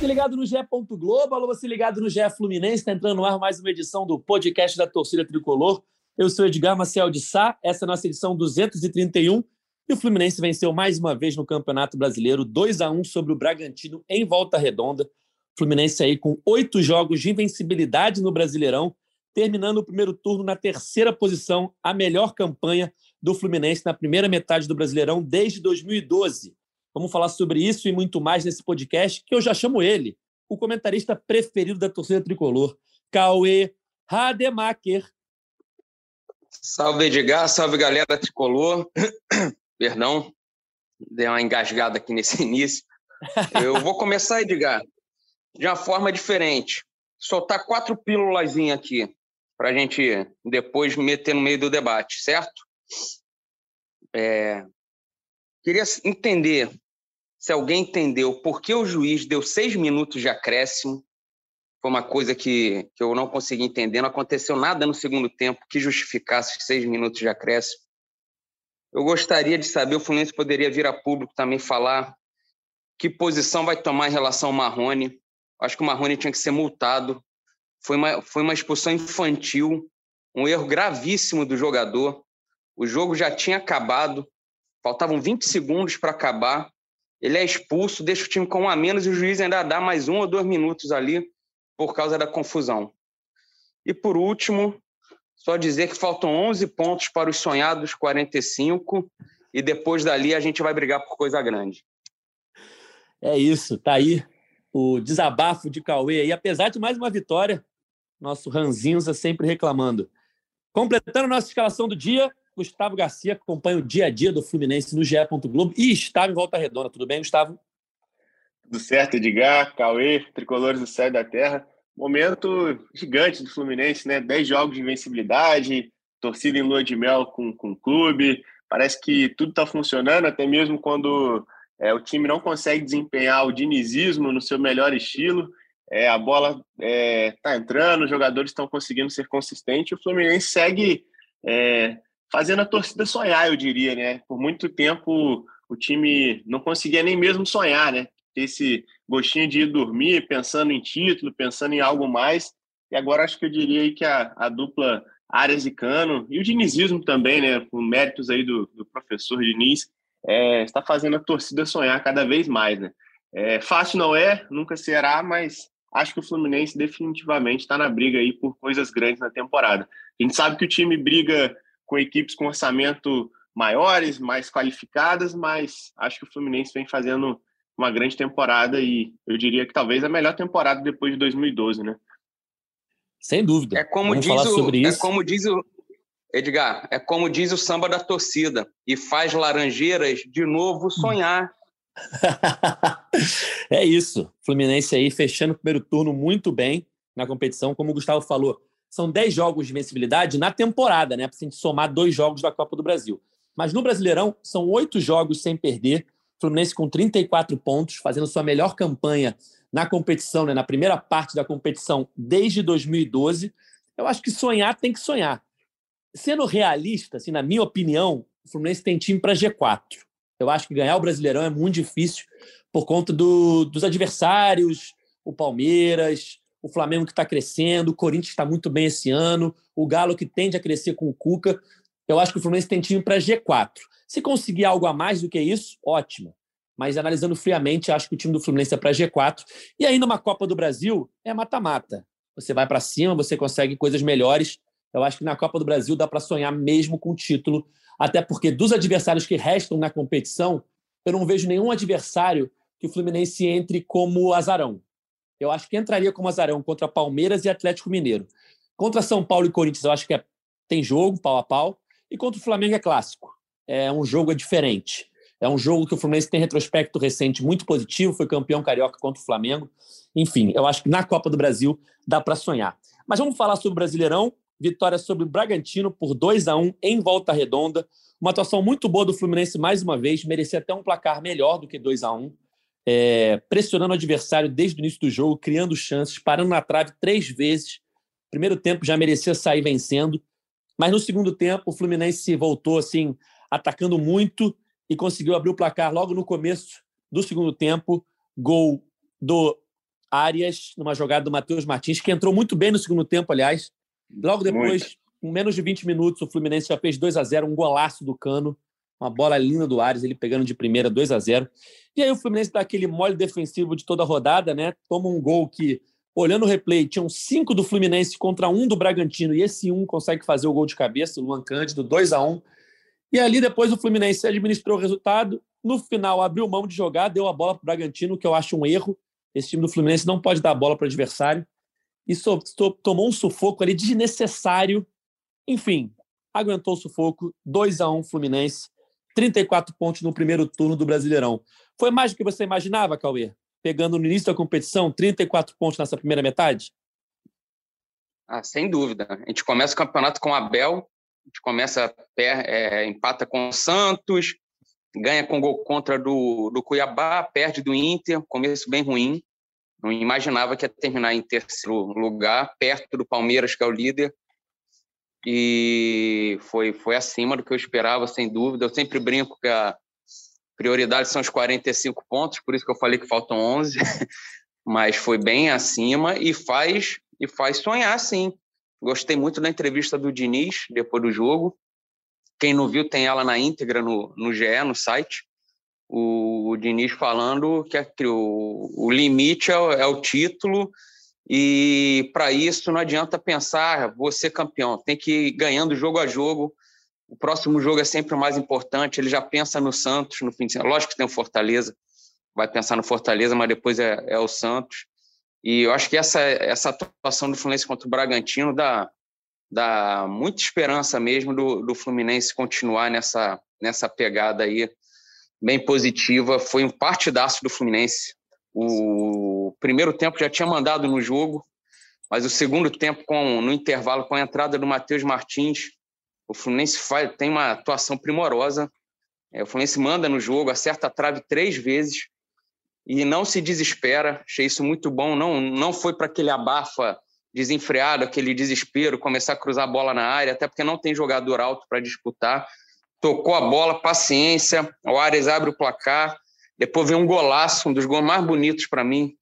você ligado no GE. Globo, alô, você ligado no GE Fluminense, está entrando no ar mais uma edição do podcast da torcida tricolor. Eu sou Edgar Maciel de Sá, essa é a nossa edição 231 e o Fluminense venceu mais uma vez no Campeonato Brasileiro, 2 a 1 sobre o Bragantino em Volta Redonda. Fluminense aí com oito jogos de invencibilidade no Brasileirão, terminando o primeiro turno na terceira posição, a melhor campanha do Fluminense na primeira metade do Brasileirão desde 2012. Vamos falar sobre isso e muito mais nesse podcast, que eu já chamo ele, o comentarista preferido da torcida tricolor, Cauê Rademacher. Salve, Edgar, salve, galera tricolor. Perdão, dei uma engasgada aqui nesse início. Eu vou começar, Edgar, de uma forma diferente. Soltar quatro pílulas aqui, para a gente depois meter no meio do debate, certo? É, Queria entender se alguém entendeu por que o juiz deu seis minutos de acréscimo. Foi uma coisa que, que eu não consegui entender. Não aconteceu nada no segundo tempo que justificasse seis minutos de acréscimo. Eu gostaria de saber, o Fluminense poderia vir a público também falar que posição vai tomar em relação ao Marrone. Acho que o Marrone tinha que ser multado. Foi uma, foi uma expulsão infantil, um erro gravíssimo do jogador. O jogo já tinha acabado, faltavam 20 segundos para acabar. Ele é expulso, deixa o time com um a menos e o juiz ainda dá mais um ou dois minutos ali por causa da confusão. E por último, só dizer que faltam 11 pontos para os sonhados 45 e depois dali a gente vai brigar por coisa grande. É isso, tá aí o desabafo de Cauê aí, apesar de mais uma vitória, nosso Ranzinza sempre reclamando. Completando nossa escalação do dia, Gustavo Garcia acompanha o dia a dia do Fluminense no GE. Globo e estava em Volta Redonda. Tudo bem, Gustavo? Tudo certo, Edgar, Cauê, tricolores do céu da terra. Momento gigante do Fluminense, né? Dez jogos de invencibilidade, torcida em lua de mel com, com o clube. Parece que tudo está funcionando, até mesmo quando é, o time não consegue desempenhar o dinizismo no seu melhor estilo. É, a bola está é, tá entrando, os jogadores estão conseguindo ser consistentes. O Fluminense segue é, fazendo a torcida sonhar, eu diria, né? Por muito tempo o time não conseguia nem mesmo sonhar, né? Esse gostinho de ir dormir, pensando em título, pensando em algo mais. E agora acho que eu diria que a, a dupla Arias e Cano, e o dinizismo também, né? Com méritos aí do, do professor Diniz, é, está fazendo a torcida sonhar cada vez mais, né? É, fácil não é, nunca será, mas acho que o Fluminense definitivamente está na briga aí por coisas grandes na temporada. A gente sabe que o time briga com equipes com orçamento maiores, mais qualificadas, mas acho que o Fluminense vem fazendo uma grande temporada e eu diria que talvez a melhor temporada depois de 2012, né? Sem dúvida. É como Vamos diz falar o, sobre é isso. É como diz o Edgar, é como diz o samba da torcida e faz Laranjeiras de novo sonhar. é isso. Fluminense aí fechando o primeiro turno muito bem na competição, como o Gustavo falou são 10 jogos de vencibilidade na temporada, né? Para a gente somar dois jogos da Copa do Brasil. Mas no Brasileirão, são oito jogos sem perder. Fluminense com 34 pontos, fazendo sua melhor campanha na competição, né? na primeira parte da competição desde 2012. Eu acho que sonhar tem que sonhar. Sendo realista, assim, na minha opinião, o Fluminense tem time para G4. Eu acho que ganhar o Brasileirão é muito difícil por conta do, dos adversários, o Palmeiras, o Flamengo que está crescendo, o Corinthians está muito bem esse ano, o Galo que tende a crescer com o Cuca. Eu acho que o Fluminense tem time para G4. Se conseguir algo a mais do que isso, ótimo. Mas analisando friamente, acho que o time do Fluminense é para G4. E aí, numa Copa do Brasil, é mata-mata. Você vai para cima, você consegue coisas melhores. Eu acho que na Copa do Brasil dá para sonhar mesmo com o título. Até porque dos adversários que restam na competição, eu não vejo nenhum adversário que o Fluminense entre como azarão eu acho que entraria como azarão contra Palmeiras e Atlético Mineiro. Contra São Paulo e Corinthians, eu acho que é, tem jogo, pau a pau. E contra o Flamengo é clássico. É um jogo diferente. É um jogo que o Fluminense tem retrospecto recente muito positivo, foi campeão carioca contra o Flamengo. Enfim, eu acho que na Copa do Brasil dá para sonhar. Mas vamos falar sobre o Brasileirão. Vitória sobre o Bragantino por 2 a 1 em Volta Redonda. Uma atuação muito boa do Fluminense mais uma vez, merecia até um placar melhor do que 2 a 1 é, pressionando o adversário desde o início do jogo, criando chances, parando na trave três vezes. Primeiro tempo já merecia sair vencendo, mas no segundo tempo o Fluminense voltou assim, atacando muito e conseguiu abrir o placar logo no começo do segundo tempo. Gol do Arias, numa jogada do Matheus Martins, que entrou muito bem no segundo tempo, aliás. Logo depois, muito. com menos de 20 minutos, o Fluminense já fez 2 a 0 um golaço do Cano, uma bola linda do Arias, ele pegando de primeira 2 a 0 E aí o Fluminense dá aquele mole defensivo de toda a rodada, né? Toma um gol que, olhando o replay, tinham cinco do Fluminense contra um do Bragantino, e esse um consegue fazer o gol de cabeça, o Luan Cândido, 2 a 1 E ali depois o Fluminense administrou o resultado, no final abriu mão de jogar, deu a bola para o Bragantino, que eu acho um erro. Esse time do Fluminense não pode dar a bola para o adversário. E so, so, tomou um sufoco ali desnecessário. Enfim, aguentou o sufoco. 2 a 1 Fluminense. 34 pontos no primeiro turno do Brasileirão. Foi mais do que você imaginava, Cauê? Pegando no início da competição, 34 pontos nessa primeira metade? Ah, sem dúvida. A gente começa o campeonato com o Abel, a gente começa, é, empata com o Santos, ganha com gol contra do, do Cuiabá, perde do Inter, começo bem ruim. Não imaginava que ia terminar em terceiro lugar, perto do Palmeiras, que é o líder. E foi, foi acima do que eu esperava, sem dúvida. Eu sempre brinco que a prioridade são os 45 pontos, por isso que eu falei que faltam 11, mas foi bem acima e faz, e faz sonhar, sim. Gostei muito da entrevista do Diniz depois do jogo. Quem não viu tem ela na íntegra no, no GE, no site. O, o Diniz falando que, que o, o limite é, é o título e para isso não adianta pensar, ser campeão, tem que ir ganhando jogo a jogo. O próximo jogo é sempre o mais importante. Ele já pensa no Santos no fim de semana. Lógico que tem o Fortaleza, vai pensar no Fortaleza, mas depois é, é o Santos. E eu acho que essa, essa atuação do Fluminense contra o Bragantino dá, dá muita esperança mesmo do, do Fluminense continuar nessa, nessa pegada aí bem positiva. Foi um partidaço do Fluminense. O primeiro tempo já tinha mandado no jogo, mas o segundo tempo, com, no intervalo, com a entrada do Matheus Martins, o Fluminense faz, tem uma atuação primorosa. É, o Fluminense manda no jogo, acerta a trave três vezes e não se desespera. Achei isso muito bom. Não, não foi para aquele abafa desenfreado, aquele desespero, começar a cruzar a bola na área, até porque não tem jogador alto para disputar. Tocou a bola, paciência, o Ares abre o placar, depois vem um golaço, um dos gols mais bonitos para mim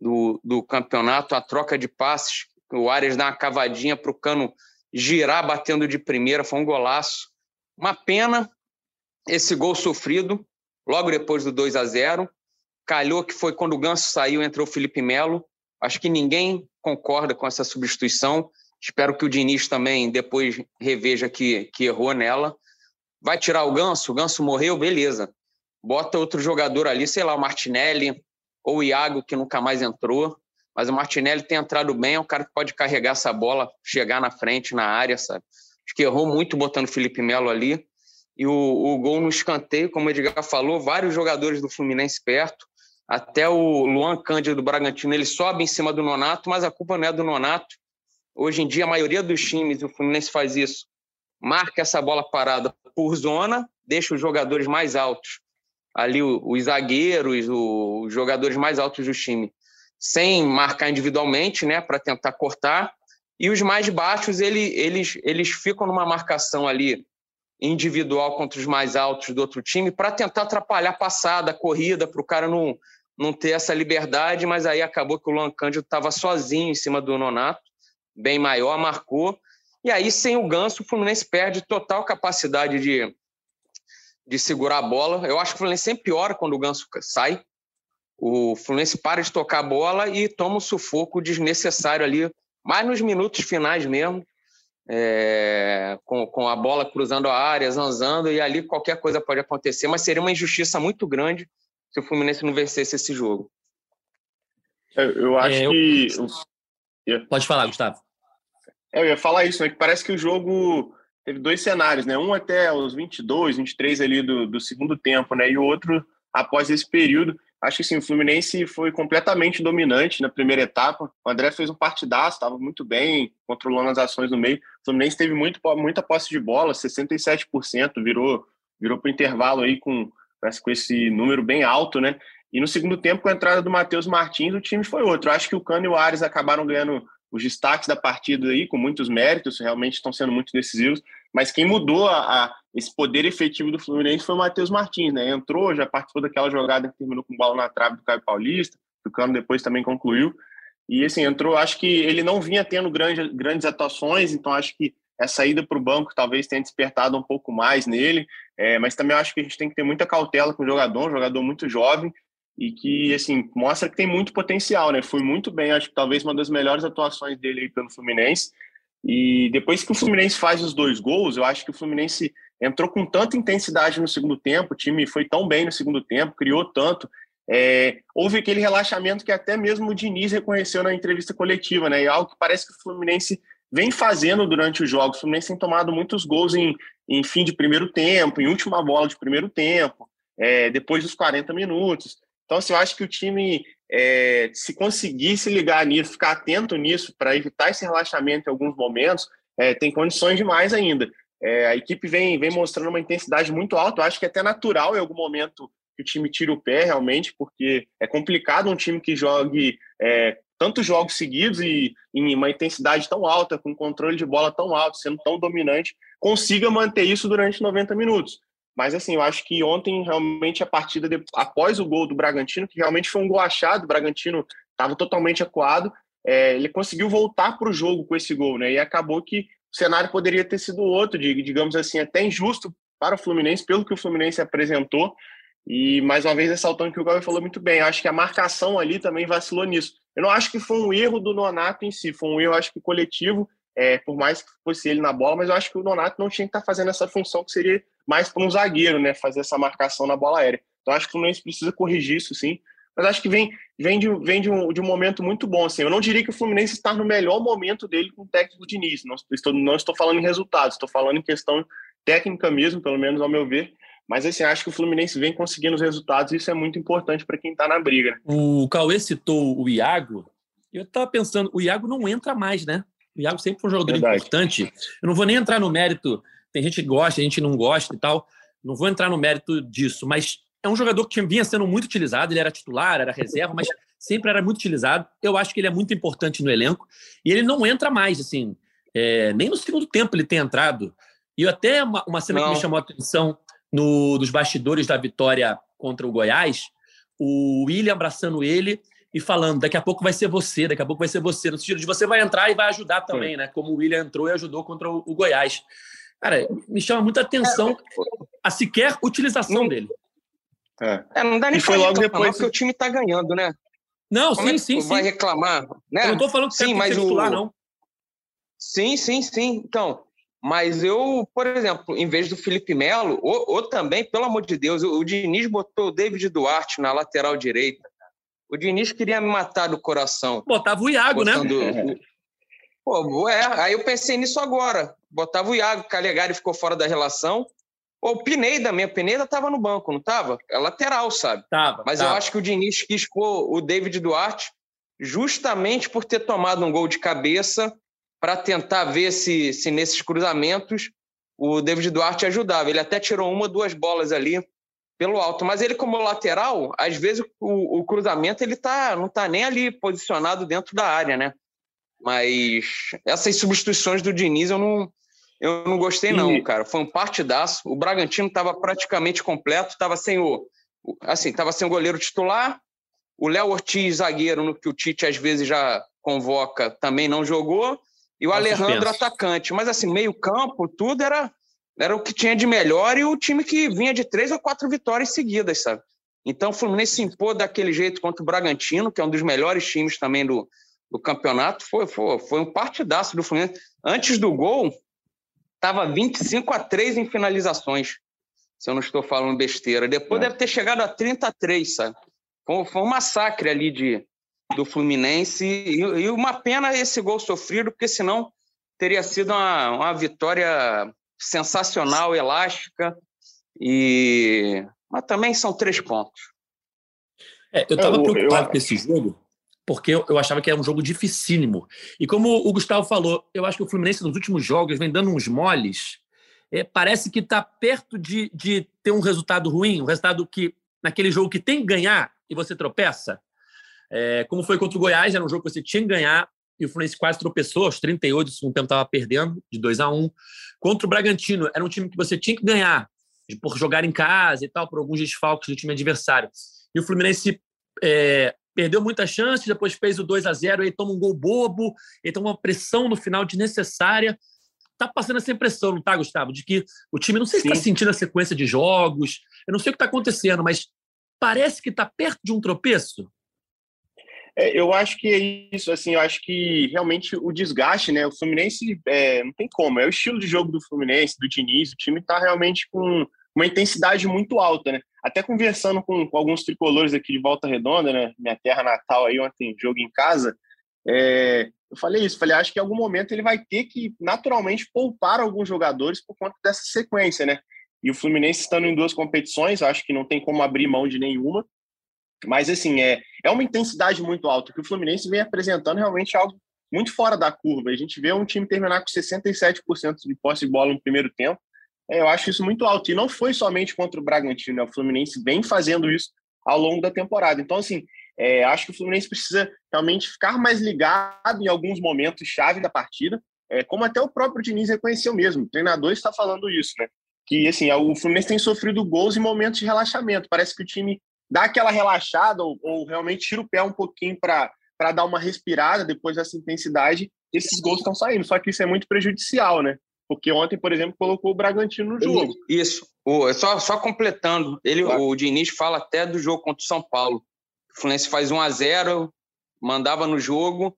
do, do campeonato, a troca de passes, o Ares dá uma cavadinha para o Cano girar batendo de primeira, foi um golaço. Uma pena esse gol sofrido, logo depois do 2 a 0 Calhou que foi quando o Ganso saiu, entrou o Felipe Melo. Acho que ninguém concorda com essa substituição. Espero que o Diniz também depois reveja que, que errou nela. Vai tirar o Ganso? O Ganso morreu? Beleza. Bota outro jogador ali, sei lá, o Martinelli ou o Iago, que nunca mais entrou. Mas o Martinelli tem entrado bem, é um cara que pode carregar essa bola, chegar na frente, na área, sabe? Acho que errou muito botando o Felipe Melo ali. E o, o gol no escanteio, como o Edgar falou, vários jogadores do Fluminense perto. Até o Luan Cândido do Bragantino, ele sobe em cima do Nonato, mas a culpa não é do Nonato. Hoje em dia, a maioria dos times, o Fluminense faz isso, marca essa bola parada por zona, deixa os jogadores mais altos, ali os zagueiros, os jogadores mais altos do time, sem marcar individualmente, né, para tentar cortar. E os mais baixos, ele, eles, eles ficam numa marcação ali individual contra os mais altos do outro time para tentar atrapalhar a passada, a corrida, para o cara não, não ter essa liberdade, mas aí acabou que o Luan Cândido estava sozinho em cima do Nonato, bem maior, marcou. E aí, sem o Ganso, o Fluminense perde total capacidade de, de segurar a bola. Eu acho que o Fluminense sempre piora quando o Ganso sai. O Fluminense para de tocar a bola e toma um sufoco desnecessário ali, mais nos minutos finais mesmo, é, com, com a bola cruzando a área, zanzando, e ali qualquer coisa pode acontecer, mas seria uma injustiça muito grande se o Fluminense não vencesse esse jogo. É, eu acho é, eu... que. Pode falar, Gustavo. É, eu ia falar isso, né? Que parece que o jogo teve dois cenários, né? Um até os 22, 23 ali do, do segundo tempo, né? E o outro após esse período. Acho que sim, o Fluminense foi completamente dominante na primeira etapa. O André fez um partidaço, estava muito bem, controlando as ações no meio. O Fluminense teve muito, muita posse de bola, 67%, virou, virou para o intervalo aí com com esse número bem alto, né? E no segundo tempo, com a entrada do Matheus Martins, o time foi outro. Acho que o Cano e o Ares acabaram ganhando os destaques da partida aí, com muitos méritos, realmente estão sendo muito decisivos. Mas quem mudou a, a, esse poder efetivo do Fluminense foi o Matheus Martins, né? Entrou, já participou daquela jogada que terminou com bola na trave do Caio Paulista, o Cano depois também concluiu. E assim, entrou, acho que ele não vinha tendo grande, grandes atuações, então acho que essa ida para o banco talvez tenha despertado um pouco mais nele, é, mas também acho que a gente tem que ter muita cautela com o jogador, um jogador muito jovem e que assim mostra que tem muito potencial, né? Foi muito bem, acho que talvez uma das melhores atuações dele aí pelo Fluminense. E depois que o Fluminense faz os dois gols, eu acho que o Fluminense entrou com tanta intensidade no segundo tempo, o time foi tão bem no segundo tempo, criou tanto, é, houve aquele relaxamento que até mesmo o Diniz reconheceu na entrevista coletiva, né? E algo que parece que o Fluminense vem fazendo durante os jogos. O Fluminense tem tomado muitos gols em, em fim de primeiro tempo, em última bola de primeiro tempo, é, depois dos 40 minutos. Então, assim, eu acho que o time, é, se conseguisse ligar nisso, ficar atento nisso, para evitar esse relaxamento em alguns momentos, é, tem condições demais ainda. É, a equipe vem, vem mostrando uma intensidade muito alta. Eu acho que é até natural em algum momento que o time tire o pé realmente, porque é complicado um time que jogue é, tantos jogos seguidos e em uma intensidade tão alta, com controle de bola tão alto, sendo tão dominante, consiga manter isso durante 90 minutos. Mas assim, eu acho que ontem realmente a partida de, após o gol do Bragantino, que realmente foi um gol achado, o Bragantino estava totalmente acuado, é, ele conseguiu voltar para o jogo com esse gol, né? E acabou que o cenário poderia ter sido outro, digamos assim, até injusto para o Fluminense, pelo que o Fluminense apresentou, e mais uma vez ressaltando que o Gabriel falou muito bem, acho que a marcação ali também vacilou nisso. Eu não acho que foi um erro do Nonato em si, foi um erro, acho que coletivo, é, por mais que fosse ele na bola, mas eu acho que o Nonato não tinha que estar fazendo essa função que seria mais para um zagueiro, né, fazer essa marcação na bola aérea. Então acho que o Fluminense precisa corrigir isso, sim. Mas acho que vem, vem, de, vem de, um, de um momento muito bom. Assim. Eu não diria que o Fluminense está no melhor momento dele com o técnico de início. Não estou, não estou falando em resultados, estou falando em questão técnica mesmo, pelo menos ao meu ver. Mas assim, acho que o Fluminense vem conseguindo os resultados e isso é muito importante para quem está na briga. Né? O Cauê citou o Iago. Eu estava pensando, o Iago não entra mais, né? O Iago sempre foi um jogador Verdade. importante. Eu não vou nem entrar no mérito. Tem gente que gosta, a gente não gosta e tal. Não vou entrar no mérito disso, mas é um jogador que vinha sendo muito utilizado. Ele era titular, era reserva, mas sempre era muito utilizado. Eu acho que ele é muito importante no elenco. E ele não entra mais, assim. É, nem no segundo tempo ele tem entrado. E até uma, uma cena não. que me chamou a atenção no, dos bastidores da vitória contra o Goiás, o William abraçando ele e falando: daqui a pouco vai ser você, daqui a pouco vai ser você, no sentido de você vai entrar e vai ajudar também, Sim. né? Como o William entrou e ajudou contra o, o Goiás. Cara, me chama muita atenção a sequer utilização não, dele. É. é. não dá nem para logo depois que o time tá ganhando, né? Não, Como sim, é sim, vai sim. reclamar, né? Eu não tô falando que sim, mas o... titular, não. Sim, sim, sim. Então, mas eu, por exemplo, em vez do Felipe Melo, ou, ou também, pelo amor de Deus, o, o Diniz botou o David Duarte na lateral direita. O Diniz queria me matar do coração. Botava o Iago, né? O... Pô, é, aí eu pensei nisso agora. Botava o Iago, Calegari ficou fora da relação. O Pineda mesmo, Pineda estava no banco, não estava? É lateral, sabe? Tava, Mas tava. eu acho que o Diniz quis pôr o David Duarte justamente por ter tomado um gol de cabeça para tentar ver se, se nesses cruzamentos o David Duarte ajudava. Ele até tirou uma, duas bolas ali pelo alto, mas ele como lateral, às vezes o, o cruzamento ele tá, não está nem ali posicionado dentro da área, né? Mas essas substituições do Diniz eu não, eu não gostei não, e... cara. Foi um partidaço. O Bragantino estava praticamente completo, estava sem o assim, estava sem o goleiro titular. O Léo Ortiz, zagueiro, no que o Tite às vezes já convoca, também não jogou. E o Alejandro, atacante. Mas, assim, meio-campo, tudo era, era o que tinha de melhor e o time que vinha de três ou quatro vitórias seguidas, sabe? Então, o Fluminense se impôs daquele jeito contra o Bragantino, que é um dos melhores times também do, do campeonato. Foi, foi, foi um partidaço do Fluminense. Antes do gol, estava 25 a 3 em finalizações, se eu não estou falando besteira. Depois é. deve ter chegado a 33, sabe? Foi, foi um massacre ali de, do Fluminense. E, e, uma pena esse gol sofrido, porque senão teria sido uma, uma vitória sensacional, elástica. E mas também são três pontos. É, eu estava preocupado eu... com esse jogo, porque eu, achava que era um jogo dificílimo. E como o Gustavo falou, eu acho que o Fluminense nos últimos jogos vem dando uns moles. É, parece que está perto de, de ter um resultado ruim, um resultado que, naquele jogo que tem que ganhar e você tropeça. É, como foi contra o Goiás, era um jogo que você tinha que ganhar e o Fluminense quase tropeçou, aos 38 do segundo tempo estava perdendo, de 2 a 1 Contra o Bragantino, era um time que você tinha que ganhar, por jogar em casa e tal, por alguns desfalques do time adversário. E o Fluminense é, perdeu muitas chances, depois fez o 2 a 0 aí toma um gol bobo, e toma uma pressão no final desnecessária. Tá passando essa impressão, não tá, Gustavo? De que o time, não sei se está sentindo a sequência de jogos, eu não sei o que está acontecendo, mas parece que está perto de um tropeço. É, eu acho que é isso, assim, eu acho que realmente o desgaste, né? O Fluminense é, não tem como, é o estilo de jogo do Fluminense, do Diniz, o time está realmente com uma intensidade muito alta, né? Até conversando com, com, alguns tricolores aqui de Volta Redonda, né? Minha terra natal aí ontem, jogo em casa, é, eu falei isso, falei, acho que em algum momento ele vai ter que naturalmente poupar alguns jogadores por conta dessa sequência, né? E o Fluminense estando em duas competições, acho que não tem como abrir mão de nenhuma. Mas, assim, é, é uma intensidade muito alta, que o Fluminense vem apresentando realmente algo muito fora da curva. A gente vê um time terminar com 67% de posse de bola no primeiro tempo. É, eu acho isso muito alto. E não foi somente contra o Bragantino, né? o Fluminense vem fazendo isso ao longo da temporada. Então, assim, é, acho que o Fluminense precisa realmente ficar mais ligado em alguns momentos chave da partida, é, como até o próprio Diniz reconheceu mesmo. O treinador está falando isso, né? Que assim, o Fluminense tem sofrido gols em momentos de relaxamento. Parece que o time dá aquela relaxada ou, ou realmente tira o pé um pouquinho para dar uma respirada depois dessa intensidade, esses gols estão saindo. Só que isso é muito prejudicial, né? Porque ontem, por exemplo, colocou o Bragantino no jogo. Isso. O, só, só completando, ele, claro. o Diniz fala até do jogo contra o São Paulo. O Fluminense faz 1 a 0 mandava no jogo,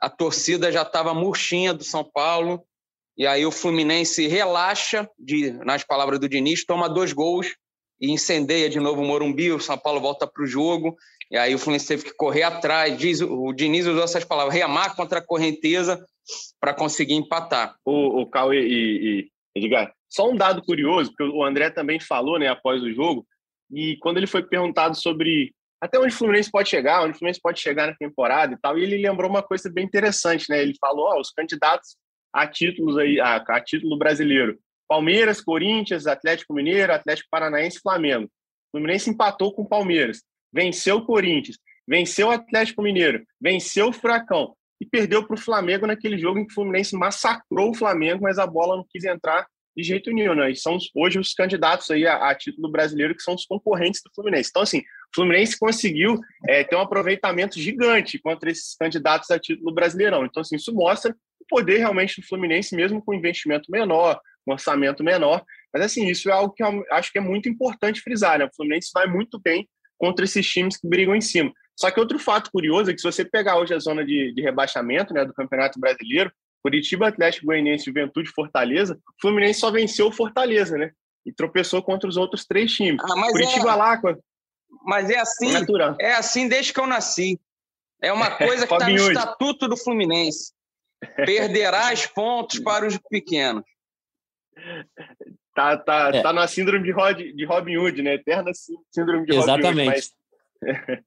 a torcida já estava murchinha do São Paulo, e aí o Fluminense relaxa, de, nas palavras do Diniz, toma dois gols e incendeia de novo o Morumbi, o São Paulo volta para o jogo, e aí o Fluminense teve que correr atrás, diz, o Diniz usou essas palavras, remar contra a correnteza para conseguir empatar. O, o Cauê e, e Edgar, só um dado curioso, porque o André também falou né, após o jogo, e quando ele foi perguntado sobre até onde o Fluminense pode chegar, onde o Fluminense pode chegar na temporada e tal, e ele lembrou uma coisa bem interessante, né? Ele falou, ó, os candidatos a títulos aí, a, a título brasileiro, Palmeiras, Corinthians, Atlético Mineiro, Atlético Paranaense Flamengo. O Fluminense empatou com o Palmeiras, venceu o Corinthians, venceu o Atlético Mineiro, venceu o Furacão e perdeu para o Flamengo naquele jogo em que o Fluminense massacrou o Flamengo, mas a bola não quis entrar de jeito nenhum, né? E são hoje os candidatos aí a, a, título brasileiro que são os concorrentes do Fluminense. Então, assim, o Fluminense conseguiu é, ter um aproveitamento gigante contra esses candidatos a título brasileirão. Então, assim, isso mostra o poder realmente do Fluminense, mesmo com investimento menor, um orçamento menor. Mas, assim, isso é algo que eu acho que é muito importante frisar, né? O Fluminense vai muito bem contra esses times que brigam em cima. Só que outro fato curioso é que se você pegar hoje a zona de, de rebaixamento né, do Campeonato Brasileiro, Curitiba, Atlético Goianiense, Juventude, Fortaleza, o Fluminense só venceu o Fortaleza, né? E tropeçou contra os outros três times. Ah, Curitiba é... lá... Mas é assim, é, é assim desde que eu nasci. É uma coisa que está no estatuto do Fluminense. Perderás pontos para os pequenos. Tá, tá, é. tá na síndrome de, Rod, de Robin Hood, né? Eterna síndrome de Exatamente. Robin Hood. Mas...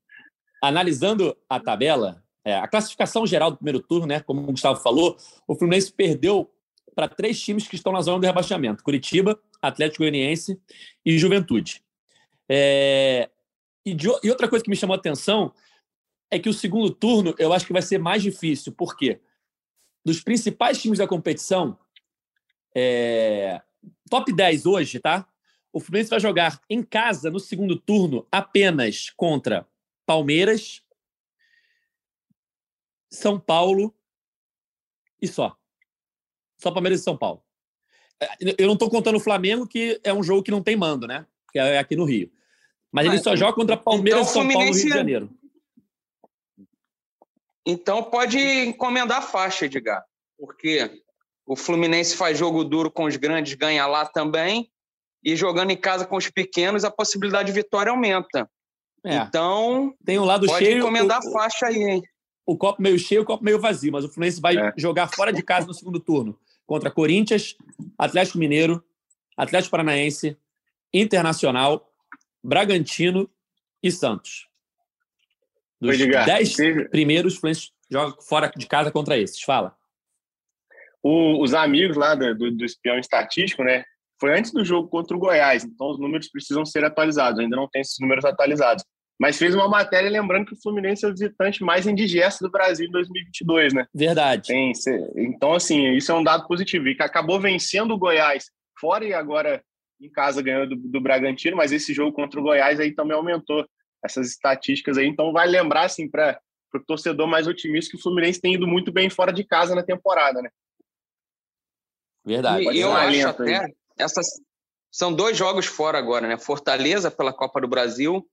Analisando a tabela, é, a classificação geral do primeiro turno, né? Como o Gustavo falou, o Fluminense perdeu para três times que estão na zona do rebaixamento: Curitiba, Atlético Goianiense e Juventude. É, e, de, e, outra coisa que me chamou a atenção é que o segundo turno eu acho que vai ser mais difícil, porque dos principais times da competição, é, top 10 hoje, tá? O Fluminense vai jogar em casa no segundo turno apenas contra Palmeiras, São Paulo e só. Só Palmeiras e São Paulo. É, eu não estou contando o Flamengo, que é um jogo que não tem mando, né? Que é aqui no Rio. Mas ele só joga contra Palmeiras então, e São Paulo no Rio de Janeiro. Então pode encomendar a faixa, Edgar. Porque o Fluminense faz jogo duro com os grandes, ganha lá também. E jogando em casa com os pequenos, a possibilidade de vitória aumenta. É. Então, tem um lado pode cheio. encomendar o, faixa aí, hein? O copo meio cheio, o copo meio vazio. Mas o Fluminense vai é. jogar fora de casa no segundo turno contra Corinthians, Atlético Mineiro, Atlético Paranaense, Internacional, Bragantino e Santos. Dos dez primeiros, o Fluminense joga fora de casa contra esses. Fala o, os amigos lá do, do, do, espião estatístico, né? Foi antes do jogo contra o Goiás, então os números precisam ser atualizados. Ainda não tem esses números atualizados. Mas fez uma matéria lembrando que o Fluminense é o visitante mais indigesto do Brasil em 2022, né? Verdade. Tem, então, assim, isso é um dado positivo. E que acabou vencendo o Goiás fora e agora em casa ganhou do, do Bragantino, mas esse jogo contra o Goiás aí também aumentou essas estatísticas aí. Então, vai lembrar, assim, para o torcedor mais otimista, que o Fluminense tem ido muito bem fora de casa na temporada, né? Verdade. E eu acho até, essas são dois jogos fora agora, né? Fortaleza pela Copa do Brasil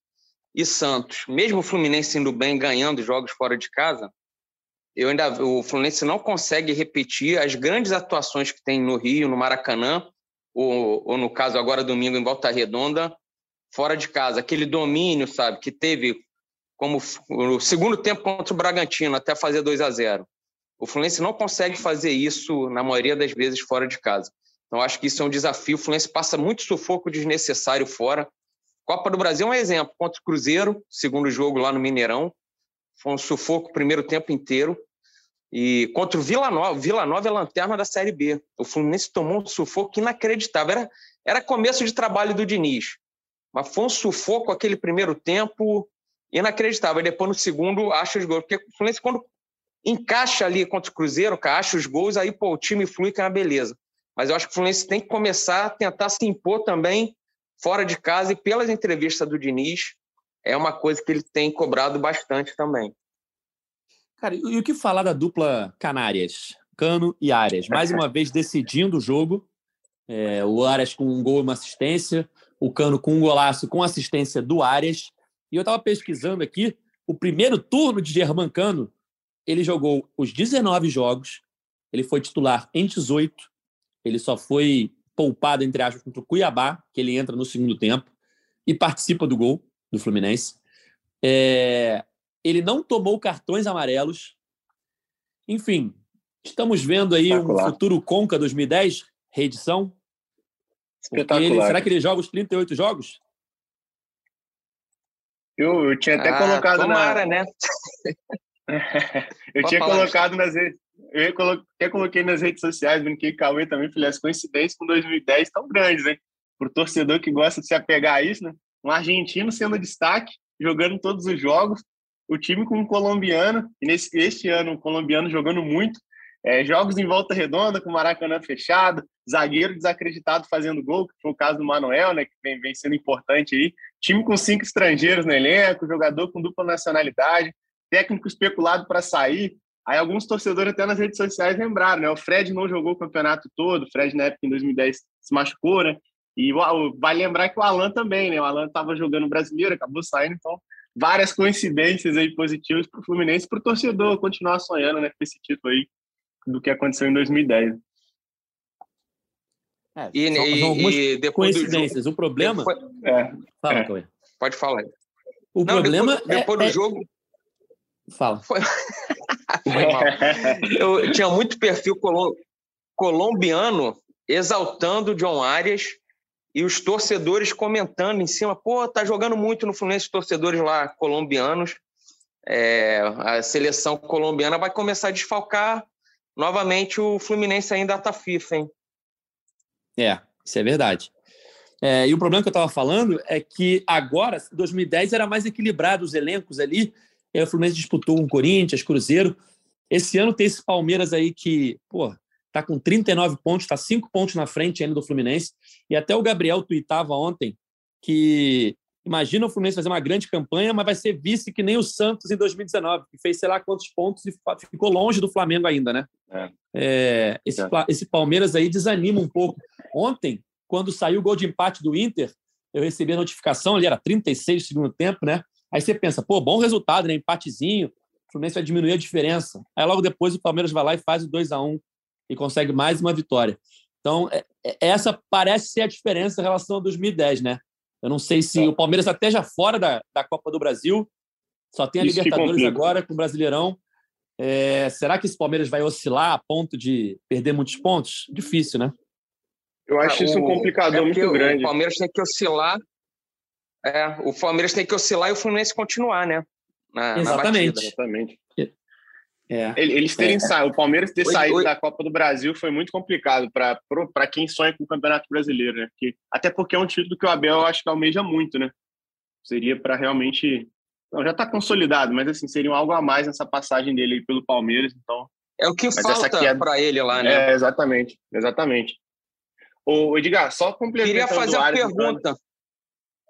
e Santos. Mesmo o Fluminense indo bem, ganhando jogos fora de casa, eu ainda o Fluminense não consegue repetir as grandes atuações que tem no Rio, no Maracanã, ou, ou no caso agora domingo em Volta Redonda, fora de casa. Aquele domínio, sabe, que teve como o segundo tempo contra o Bragantino até fazer 2 a 0. O Fluminense não consegue fazer isso na maioria das vezes fora de casa. Então acho que isso é um desafio. O Fluminense passa muito sufoco desnecessário fora. Copa do Brasil é um exemplo. Contra o Cruzeiro, segundo jogo lá no Mineirão, foi um sufoco o primeiro tempo inteiro. E contra o Vila Nova, Vila Nova é lanterna da Série B. O Fluminense tomou um sufoco inacreditável. Era, era começo de trabalho do Diniz. Mas foi um sufoco aquele primeiro tempo inacreditável. E depois no segundo acha os gols. Porque o Fluminense, quando encaixa ali contra o Cruzeiro, acha os gols, aí pô, o time flui que é uma beleza. Mas eu acho que o Fluminense tem que começar a tentar se impor também fora de casa e pelas entrevistas do Diniz, é uma coisa que ele tem cobrado bastante também. Cara, e o que falar da dupla Canárias? Cano e Arias. Mais uma vez decidindo o jogo. É, o Arias com um gol e uma assistência. O Cano com um golaço com assistência do Arias. E eu estava pesquisando aqui. O primeiro turno de Germancano, ele jogou os 19 jogos. Ele foi titular em 18. Ele só foi poupado, entre aspas, contra o Cuiabá, que ele entra no segundo tempo e participa do gol do Fluminense. É, ele não tomou cartões amarelos. Enfim, estamos vendo aí um futuro Conca 2010, reedição. Espetacular. Ele, será que ele joga os 38 jogos? Eu, eu tinha até ah, colocado tomara, na. né? eu tinha colocado nas redes. Eu até coloquei nas redes sociais, brinquei com o Cauê também, falei, as coincidências com 2010 tão grandes, hein? Por torcedor que gosta de se apegar a isso, né? Um argentino sendo destaque, jogando todos os jogos, o time com um colombiano, e nesse, este ano o colombiano jogando muito, é, jogos em volta redonda, com o Maracanã fechado, zagueiro desacreditado fazendo gol, que foi o caso do Manuel, né, que vem, vem sendo importante aí. Time com cinco estrangeiros no elenco, jogador com dupla nacionalidade, técnico especulado para sair. Aí alguns torcedores até nas redes sociais lembraram, né? O Fred não jogou o campeonato todo, o Fred na época em 2010 se machucou, né? E vai lembrar que o Alan também, né? O Alan estava jogando brasileiro, acabou saindo, então várias coincidências aí positivas para o Fluminense, para o torcedor continuar sonhando né, com esse título aí do que aconteceu em 2010. É, e, são, e, são e depois coincidências. Jogo, o problema. Depois, é, Fala, é. Pode falar. O Não, problema depois, depois é, do jogo. Fala. Foi... Foi mal. Eu tinha muito perfil colombiano exaltando o John Arias e os torcedores comentando em cima, pô, tá jogando muito no Fluminense, torcedores lá colombianos. É, a seleção colombiana vai começar a desfalcar novamente o Fluminense ainda tá FIFA, hein? É, isso é verdade. É, e o problema que eu estava falando é que agora, 2010 era mais equilibrado os elencos ali. O Fluminense disputou com um Corinthians, Cruzeiro. Esse ano tem esse Palmeiras aí que, pô, está com 39 pontos, está 5 pontos na frente ainda do Fluminense. E até o Gabriel tuitava ontem que imagina o Fluminense fazer uma grande campanha, mas vai ser vice que nem o Santos em 2019, que fez sei lá quantos pontos e ficou longe do Flamengo ainda, né? É. É, esse, é. esse Palmeiras aí desanima um pouco. Ontem, quando saiu o gol de empate do Inter, eu recebi a notificação, ali era 36 do segundo tempo, né? Aí você pensa, pô, bom resultado, né? Empatezinho, o Fluminense vai diminuir a diferença. Aí logo depois o Palmeiras vai lá e faz o 2 a 1 e consegue mais uma vitória. Então, é, é, essa parece ser a diferença em relação a 2010, né? Eu não sei se o Palmeiras até já fora da, da Copa do Brasil, só tem a Isso Libertadores agora com o Brasileirão. É, será que esse Palmeiras vai oscilar a ponto de perder muitos pontos? Difícil, né? Eu acho isso um complicador é muito grande. O Palmeiras tem que oscilar. É, o Palmeiras tem que oscilar e o Fluminense continuar, né? Na, Exatamente. Na Exatamente. É. Eles terem é. saído, o Palmeiras ter saído oi. da Copa do Brasil foi muito complicado para quem sonha com o Campeonato Brasileiro, né? Porque, até porque é um título que o Abel eu acho que almeja muito, né? Seria para realmente. Não, já está consolidado, mas assim, seria algo a mais nessa passagem dele pelo Palmeiras, então. É o que mas falta é... para ele lá, né? É, exatamente, exatamente. O Edgar, só complementando. Queria fazer uma pergunta.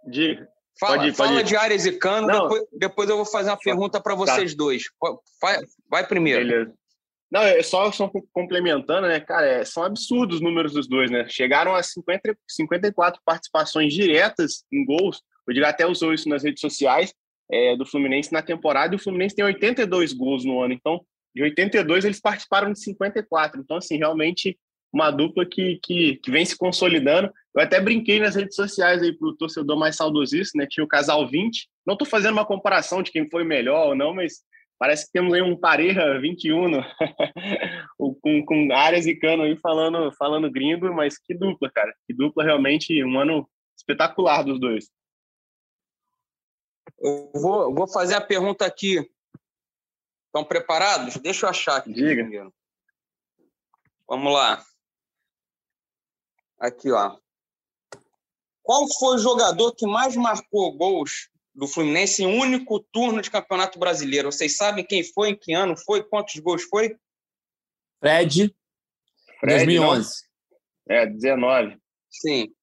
Diga. Fala, pode ir, fala de Ares e Cano, depois, depois, eu vou fazer uma pergunta para tá. vocês tá. dois. Vai, vai primeiro. Beleza. Não, é só, só complementando, né, cara, é, são absurdos os números dos dois, né? Chegaram a 50, 54 participações diretas em gols. O Edgar até usou isso nas redes sociais é, do Fluminense na temporada, e o Fluminense tem 82 gols no ano. Então, de 82, eles participaram de 54. Então, assim, realmente uma dupla que, que, que vem se consolidando. Eu até brinquei nas redes sociais aí para o torcedor mais saudosista, né? Tinha o casal 20. Não estou fazendo uma comparação de quem foi melhor ou não, mas Parece que temos aí um Pareja 21 com, com áreas e cano aí falando, falando gringo, mas que dupla, cara. Que dupla realmente, um ano espetacular dos dois. Eu vou, vou fazer a pergunta aqui. Estão preparados? Deixa eu achar aqui. Diga. Primeiro. Vamos lá. Aqui, ó. Qual foi o jogador que mais marcou gols do Fluminense em um único turno de Campeonato Brasileiro. Vocês sabem quem foi, em que ano foi, quantos gols foi? Fred, Fred 2011. Não. É, 19. Sim.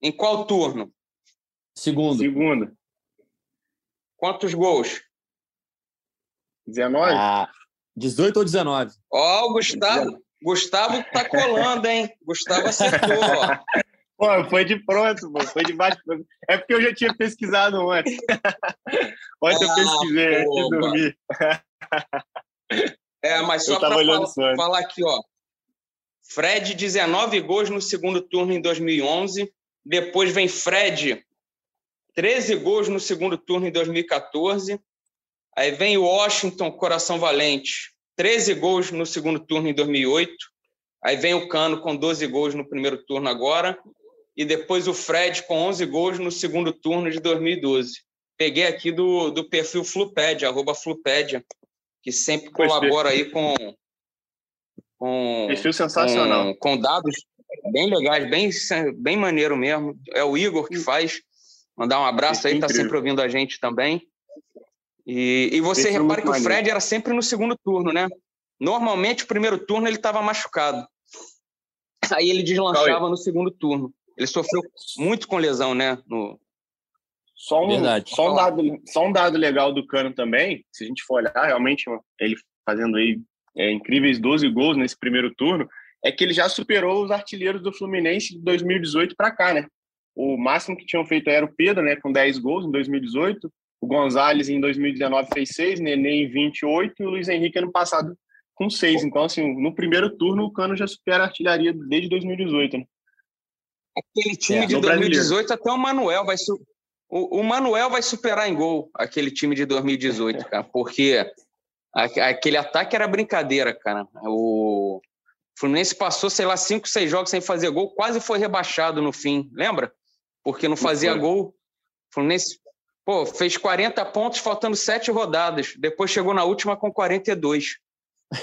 Em qual turno? Segundo. Segundo. Quantos gols? 19? Ah, 18 ou 19. Ó, oh, Gustavo. Gustavo tá colando, hein? Gustavo acertou, ó. Pô, foi de pronto, pô. foi de baixo. É porque eu já tinha pesquisado antes. Ontem ah, eu pesquisei antes de dormir. É, mas só para falar, falar aqui, ó. Fred, 19 gols no segundo turno em 2011. Depois vem Fred, 13 gols no segundo turno em 2014. Aí vem o Washington, Coração Valente, 13 gols no segundo turno em 2008. Aí vem o Cano com 12 gols no primeiro turno agora e depois o Fred com 11 gols no segundo turno de 2012. Peguei aqui do, do perfil Flupédia, arroba Flupédia, que sempre colabora aí com, com perfil sensacional, com, com, dados bem legais, bem bem maneiro mesmo. É o Igor que faz. Mandar um abraço aí, tá sempre ouvindo a gente também. E, e você perfil repara que maneiro. o Fred era sempre no segundo turno, né? Normalmente o primeiro turno ele estava machucado. Aí ele deslanchava no segundo turno. Ele sofreu muito com lesão, né? No... Só, um, só, um dado, só um dado legal do Cano também, se a gente for olhar, realmente, ele fazendo aí é, incríveis 12 gols nesse primeiro turno, é que ele já superou os artilheiros do Fluminense de 2018 para cá, né? O máximo que tinham feito era o Pedro, né, com 10 gols em 2018. O Gonzalez em 2019 fez 6, Nenê em 28 e o Luiz Henrique ano passado com 6. Então, assim, no primeiro turno o Cano já supera a artilharia desde 2018, né? Aquele time é, de 2018, até o Manuel vai. Su... O, o, Manuel vai superar em gol aquele time de 2018, cara, porque aquele ataque era brincadeira, cara. O Fluminense passou, sei lá, cinco, seis jogos sem fazer gol, quase foi rebaixado no fim, lembra? Porque não fazia gol. O Fluminense pô, fez 40 pontos faltando sete rodadas. Depois chegou na última com 42.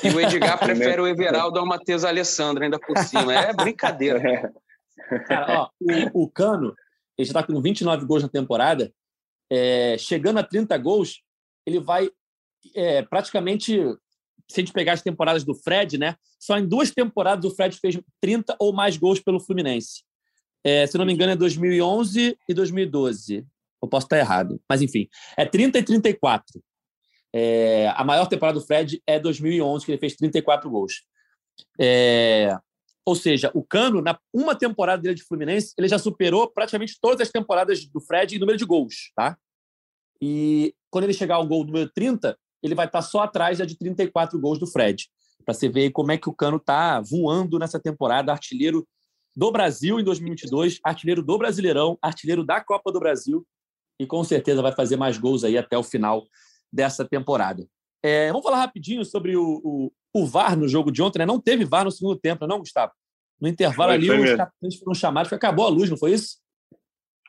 E o Edgar prefere o Everaldo ao Matheus Alessandro, ainda por cima. É brincadeira. Cara, ó, o, o, Cano, ele já está com 29 gols na temporada. É, chegando a 30 gols, ele vai é, praticamente. Se a gente pegar as temporadas do Fred, né? Só em duas temporadas o Fred fez 30 ou mais gols pelo Fluminense. É, se não me engano, é 2011 e 2012. Eu posso estar errado. Mas, enfim, é 30 e 34. É, a maior temporada do Fred é 2011, que ele fez 34 gols. É, ou seja, o Cano, na uma temporada dele de Fluminense, ele já superou praticamente todas as temporadas do Fred em número de gols, tá? E quando ele chegar ao gol número 30, ele vai estar só atrás de 34 gols do Fred. Para você ver como é que o Cano está voando nessa temporada, artilheiro do Brasil em 2022, artilheiro do Brasileirão, artilheiro da Copa do Brasil e com certeza vai fazer mais gols aí até o final dessa temporada. É, vamos falar rapidinho sobre o, o, o, VAR no jogo de ontem, né? Não teve VAR no segundo tempo, não, Gustavo? No intervalo ali, foi os capitães foram chamados, acabou a luz, não foi isso?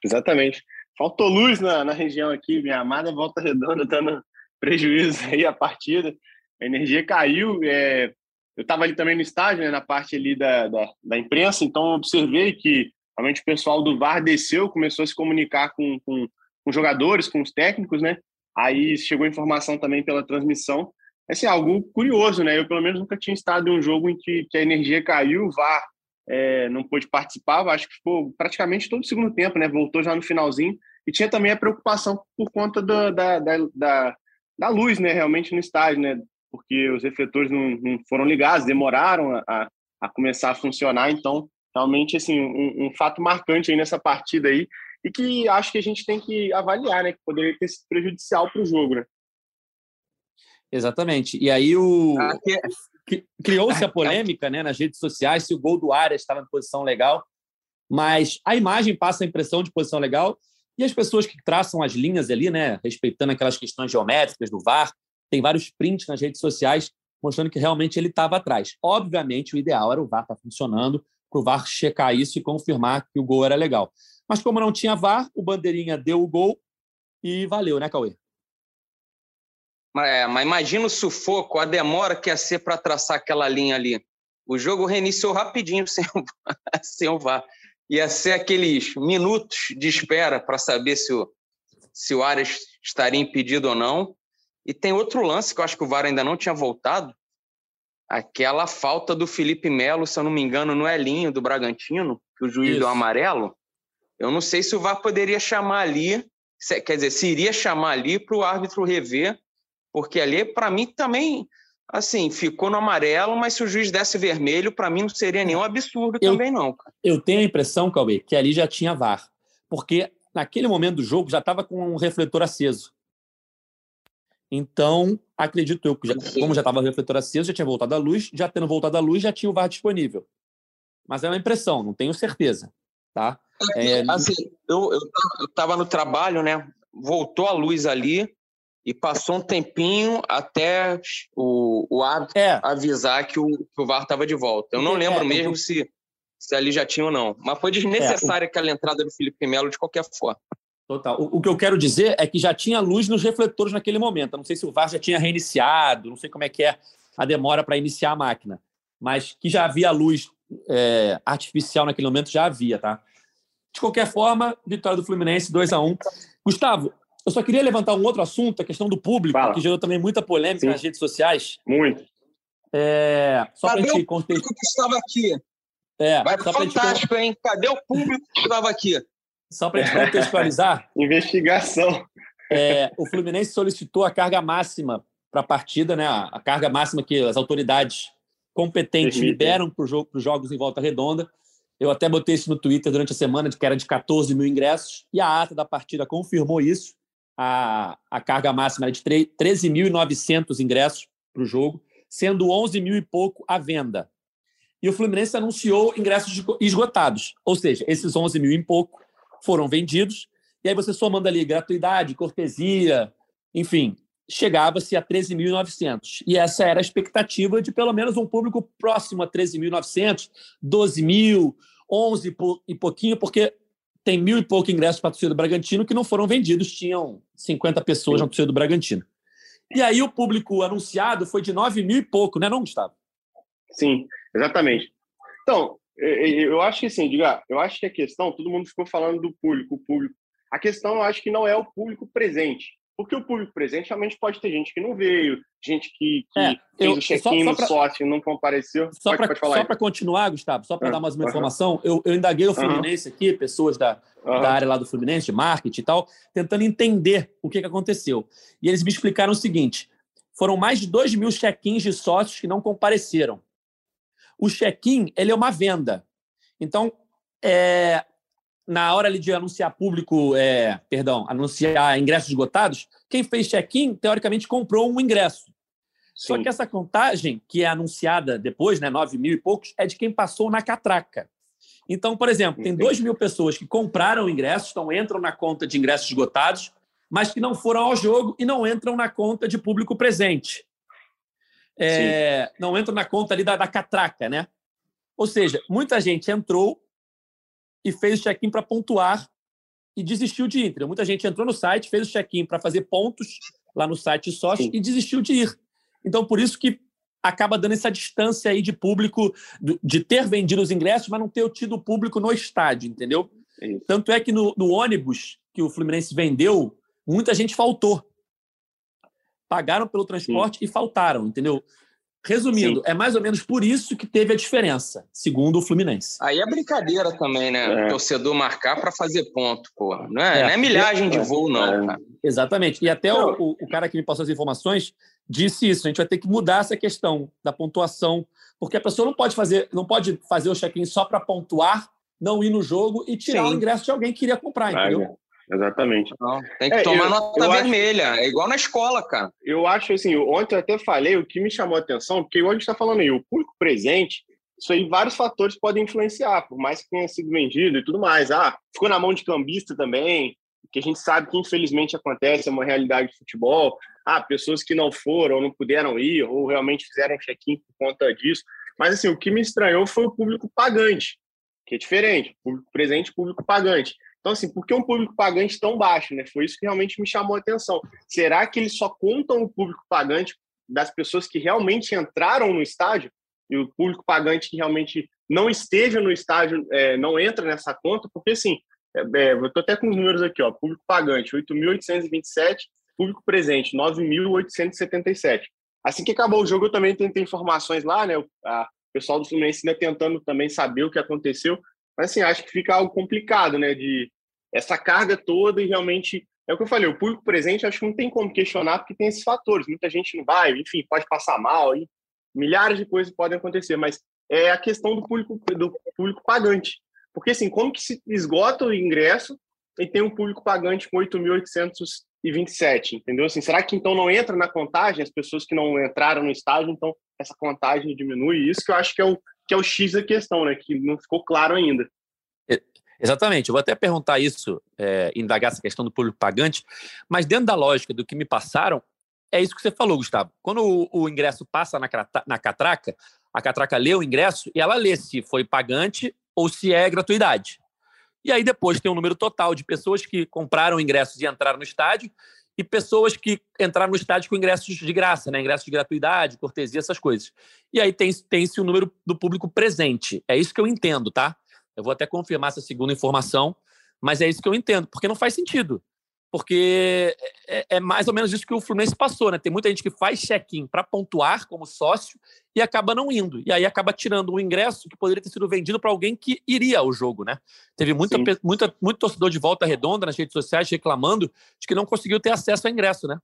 Exatamente. Faltou luz na, na região aqui, minha amada volta redonda, dando prejuízo aí a partida. A energia caiu. É... Eu estava ali também no estádio, né, na parte ali da, da, da imprensa, então observei que realmente o pessoal do VAR desceu, começou a se comunicar com, com, com jogadores, com os técnicos, né? Aí chegou informação também pela transmissão. Assim, algo curioso, né? Eu, pelo menos, nunca tinha estado em um jogo em que, que a energia caiu, o VAR é, não pôde participar, acho que ficou praticamente todo o segundo tempo, né? Voltou já no finalzinho. E tinha também a preocupação por conta da, da, da, da, luz, né, realmente no estádio, né, porque os refletores não, não foram ligados, demoraram a, a, começar a funcionar, então realmente assim um, um, fato marcante aí nessa partida aí e que acho que a gente tem que avaliar, né, que poderia ter sido prejudicial para o jogo, né? Exatamente. E aí o criou-se a polêmica, né, nas redes sociais se o gol do Arias estava em posição legal, mas a imagem passa a impressão de posição legal e as pessoas que traçam as linhas ali, né, respeitando aquelas questões geométricas do VAR, tem vários prints nas redes sociais mostrando que realmente ele estava atrás. Obviamente, o ideal era o VAR estar tá funcionando, para o VAR checar isso e confirmar que o gol era legal. Mas como não tinha VAR, o Bandeirinha deu o gol e valeu, né, Cauê? É, mas imagina o sufoco, a demora que ia ser para traçar aquela linha ali. O jogo reiniciou rapidinho sem o, sem o VAR ia ser aqueles minutos de espera para saber se o, se o Arias estaria impedido ou não. E tem outro lance que eu acho que o VAR ainda não tinha voltado, aquela falta do Felipe Melo, se eu não me engano, no Elinho do Bragantino, que o juiz Isso. deu amarelo. Eu não sei se o VAR poderia chamar ali, quer dizer, se iria chamar ali para o árbitro rever, porque ali, para mim, também assim, ficou no amarelo, mas se o juiz desse vermelho, para mim não seria nenhum absurdo eu, também, não. Eu tenho a impressão, Cauê, que ali já tinha VAR. Porque naquele momento do jogo já estava com um refletor aceso. Então, acredito eu que, já, como já estava o refletor aceso, já tinha voltado a luz, já tendo voltado a luz, já tinha o VAR disponível. Mas é uma impressão, não tenho certeza. Tá? É, é assim, eu estava no trabalho, né? Voltou a luz ali, e passou um tempinho até o, o árbitro é. avisar que o, que o VAR estava de volta. Eu não lembro é, mesmo se, se ali já tinha ou não. Mas foi desnecessária é, o... aquela entrada do Felipe Melo de qualquer forma. Total. O, o, que eu quero dizer é que já tinha luz nos refletores naquele momento. Eu não sei se o VAR já tinha reiniciado, não sei como é que é a demora para iniciar a máquina. Mas que já havia luz é, artificial naquele momento, já havia, tá? De qualquer forma, vitória do Fluminense, 2 a 1 Gustavo, eu só queria levantar um outro assunto, a questão do público, Fala. que gerou também muita polêmica Sim. nas redes sociais. Muito. É, só para gente o público que estava aqui? É, Vai só fantástico, gente... hein? Cadê o público que estava aqui? Só para a gente contextualizar. Investigação. É, o Fluminense solicitou a carga máxima para a partida, né? A carga máxima que as autoridades competentes liberam para os jogos em volta redonda. Eu até botei isso no Twitter durante a semana, que era de 14 mil ingressos, e a ata da partida confirmou isso a, a carga máxima era de 13.900 ingressos para o jogo, sendo 11 mil e pouco à venda. E o Fluminense anunciou ingressos esgotados, ou seja, esses 11 mil e pouco foram vendidos, e aí você somando ali gratuidade, cortesia, enfim, chegava-se a 13.900. E essa era a expectativa de pelo menos um público próximo a 13.900, 12 mil, 11 e pouquinho, porque tem mil e pouco ingressos para a torcida do Bragantino que não foram vendidos, tinham 50 pessoas na torcida do Bragantino. E aí o público anunciado foi de 9 mil e pouco, né, não, Gustavo? Sim, exatamente. Então, eu acho que assim, diga, eu acho que a questão, todo mundo ficou falando do público, o público. A questão, eu acho que não é o público presente. Porque o público presente realmente pode ter gente que não veio, gente que, que é, fez o check-in no sócio e não compareceu. Só para continuar, Gustavo, só para dar mais uma informação, eu, eu indaguei o Fluminense aqui, pessoas da, da área lá do Fluminense, de marketing e tal, tentando entender o que, que aconteceu. E eles me explicaram o seguinte: foram mais de 2 mil check-ins de sócios que não compareceram. O check-in ele é uma venda. Então, é, na hora ali de anunciar público, é, perdão, anunciar ingressos esgotados, quem fez check-in, teoricamente, comprou um ingresso. Sim. Só que essa contagem, que é anunciada depois, né, 9 mil e poucos, é de quem passou na catraca. Então, por exemplo, tem 2 mil pessoas que compraram ingressos, então entram na conta de ingressos esgotados, mas que não foram ao jogo e não entram na conta de público presente. É, não entram na conta ali da, da catraca, né? Ou seja, muita gente entrou, e fez o check-in para pontuar e desistiu de ir. Muita gente entrou no site, fez o check-in para fazer pontos lá no site sócio e desistiu de ir. Então, por isso que acaba dando essa distância aí de público, de ter vendido os ingressos, mas não ter tido público no estádio, entendeu? É Tanto é que no, no, ônibus que o Fluminense vendeu, muita gente faltou. Pagaram pelo transporte Sim. e faltaram, entendeu? Resumindo, Sim. é mais ou menos por isso que teve a diferença, segundo o Fluminense. Aí é brincadeira também, né? É. O torcedor marcar para fazer ponto, pô. Não é, é. Não é milhagem de voo, não, cara. Exatamente. E até o, o, o, cara que me passou as informações disse isso. A gente vai ter que mudar essa questão da pontuação, porque a pessoa não pode fazer, não pode fazer o check-in só para pontuar, não ir no jogo e tirar Sim. o ingresso de alguém que queria comprar, entendeu? Exatamente. Não, tem que é, tomar eu, nota eu vermelha. Acho, é igual na escola, cara. Eu acho assim, ontem eu até falei, o que me chamou a atenção, porque gente está falando aí, o público presente, isso aí vários fatores podem influenciar, por mais que tenha sido vendido e tudo mais. Ah, ficou na mão de cambista também, que a gente sabe que infelizmente acontece, é uma realidade de futebol. Ah, pessoas que não foram, ou não puderam ir, ou realmente fizeram check-in por conta disso. Mas assim, o que me estranhou foi o público pagante, que é diferente, público presente, público pagante. Então, assim, por que um público pagante tão baixo? Né? Foi isso que realmente me chamou a atenção. Será que eles só contam o público pagante das pessoas que realmente entraram no estádio e o público pagante que realmente não esteve no estádio é, não entra nessa conta? Porque, assim, é, é, eu estou até com os números aqui, ó, público pagante, 8.827, público presente, 9.877. Assim que acabou o jogo, eu também tentei informações lá, né? O pessoal do Fluminense ainda tentando também saber o que aconteceu. Mas assim, acho que fica algo complicado, né? De essa carga toda e realmente é o que eu falei, o público presente acho que não tem como questionar porque tem esses fatores. Muita gente não vai, enfim, pode passar mal, e milhares de coisas podem acontecer, mas é a questão do público do público pagante. Porque assim, como que se esgota o ingresso e tem um público pagante com 8.827, entendeu? Assim, será que então não entra na contagem as pessoas que não entraram no estágio, então essa contagem diminui? Isso que eu acho que é o que é o X da questão, né? Que não ficou claro ainda. Exatamente, eu vou até perguntar isso, é, indagar essa questão do público pagante, mas dentro da lógica do que me passaram, é isso que você falou, Gustavo. Quando o, o ingresso passa na, na catraca, a catraca lê o ingresso e ela lê se foi pagante ou se é gratuidade. E aí depois tem um número total de pessoas que compraram ingressos e entraram no estádio e pessoas que entraram no estádio com ingressos de graça, né? ingressos de gratuidade, cortesia, essas coisas. E aí tem-se tem o número do público presente. É isso que eu entendo, tá? Eu vou até confirmar essa segunda informação, mas é isso que eu entendo, porque não faz sentido porque é, é, mais ou menos isso que o Fluminense passou, né? Tem muita gente que faz check-in para pontuar como sócio e acaba não indo. E aí acaba tirando um ingresso que poderia ter sido vendido para alguém que iria ao jogo, né? Teve muita, muita, muito torcedor de volta redonda nas redes sociais reclamando de que não conseguiu ter acesso ao ingresso, né?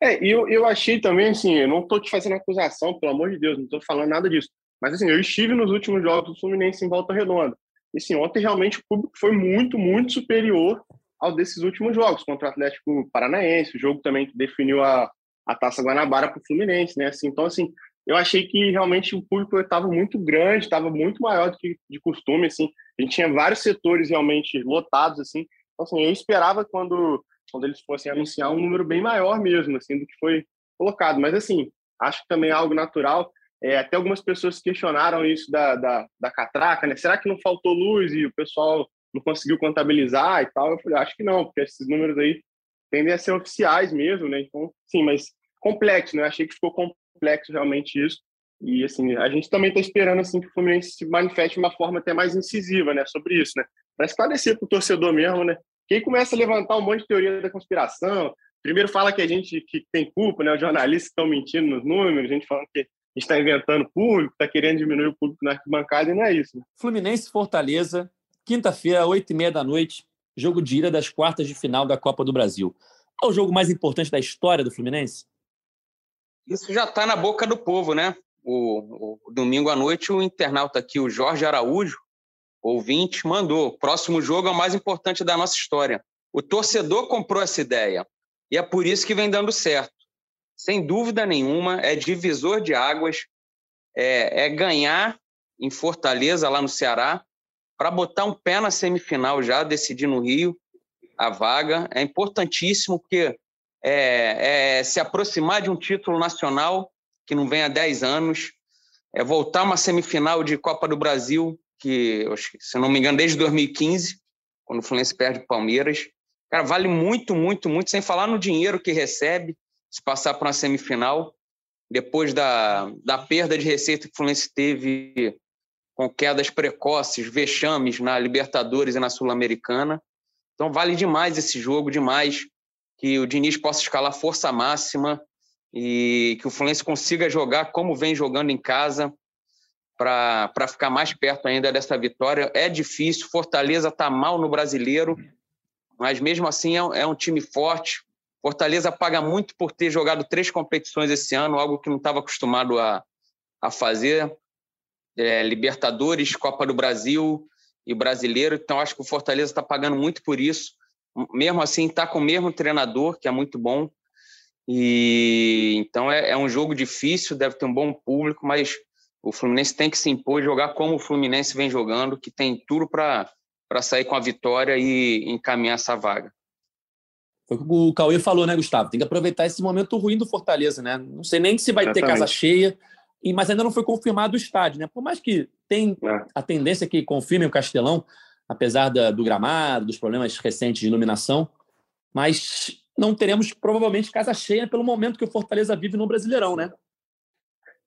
É, e eu, eu achei também, assim, eu não estou te fazendo acusação, pelo amor de Deus, não estou falando nada disso. Mas, assim, eu estive nos últimos jogos do Fluminense em volta redonda. E, assim, ontem realmente o público foi muito, muito superior ao desses últimos jogos contra o Atlético Paranaense, o jogo também que definiu a, a Taça Guanabara para o Fluminense, né? Assim, então, assim, eu achei que realmente o público estava muito grande, estava muito maior do que de costume, assim. A gente tinha vários setores realmente lotados, assim. Então, assim, eu esperava quando, quando eles fossem anunciar um número bem maior mesmo, assim, do que foi colocado. Mas, assim, acho que também é algo natural. É, até algumas pessoas questionaram isso da, da, da catraca, né? Será que não faltou luz e o pessoal não conseguiu contabilizar e tal. Eu falei, acho que não, porque esses números aí tendem a ser oficiais mesmo, né? Então, sim, mas complexo, né? Achei que ficou complexo realmente isso. E, assim, a gente também está esperando, assim, que o Fluminense se manifeste de uma forma até mais incisiva, né? Sobre isso, né? Para esclarecer para o torcedor mesmo, né? Quem começa a levantar um monte de teoria da conspiração, primeiro fala que a gente que tem culpa, né? Os jornalistas estão mentindo nos números, a gente falando que está inventando público, está querendo diminuir o público na arquibancada e não é isso. Né? Fluminense Fortaleza, Quinta-feira, oito e meia da noite, jogo de ida das quartas de final da Copa do Brasil. É o jogo mais importante da história do Fluminense? Isso já está na boca do povo, né? O, o, domingo à noite, o internauta aqui, o Jorge Araújo, ouvinte, mandou. Próximo jogo é o mais importante da nossa história. O torcedor comprou essa ideia. E é por isso que vem dando certo. Sem dúvida nenhuma, é divisor de águas, é, é ganhar em Fortaleza, lá no Ceará, para botar um pé na semifinal já, decidir no Rio a vaga. É importantíssimo porque é, é se aproximar de um título nacional que não vem há 10 anos, é voltar uma semifinal de Copa do Brasil, que, se não me engano, desde 2015, quando o Fluminense perde o Palmeiras. Cara, vale muito, muito, muito, sem falar no dinheiro que recebe se passar para uma semifinal. Depois da, da perda de receita que o Fluminense teve com quedas precoces, vexames na Libertadores e na Sul-Americana. Então vale demais esse jogo, demais que o Diniz possa escalar força máxima e que o Fluminense consiga jogar como vem jogando em casa para ficar mais perto ainda dessa vitória. É difícil, Fortaleza está mal no brasileiro, mas mesmo assim é, é um time forte. Fortaleza paga muito por ter jogado três competições esse ano, algo que não estava acostumado a, a fazer. É, Libertadores, Copa do Brasil e Brasileiro. Então, acho que o Fortaleza está pagando muito por isso. Mesmo assim, está com o mesmo treinador, que é muito bom. E então é, é, um jogo difícil, deve ter um bom público, mas o Fluminense tem que se impor e jogar como o Fluminense vem jogando, que tem tudo para sair com a vitória e encaminhar essa vaga. Foi o que o Cauê falou, né, Gustavo? Tem que aproveitar esse momento ruim do Fortaleza, né? Não sei nem se vai Exatamente. ter casa cheia, mas ainda não foi confirmado o estádio, né? Por mais que tem é. a tendência que confirme o Castelão, apesar da, do gramado, dos problemas recentes de iluminação, mas não teremos provavelmente casa cheia pelo momento que o Fortaleza vive no Brasileirão, né?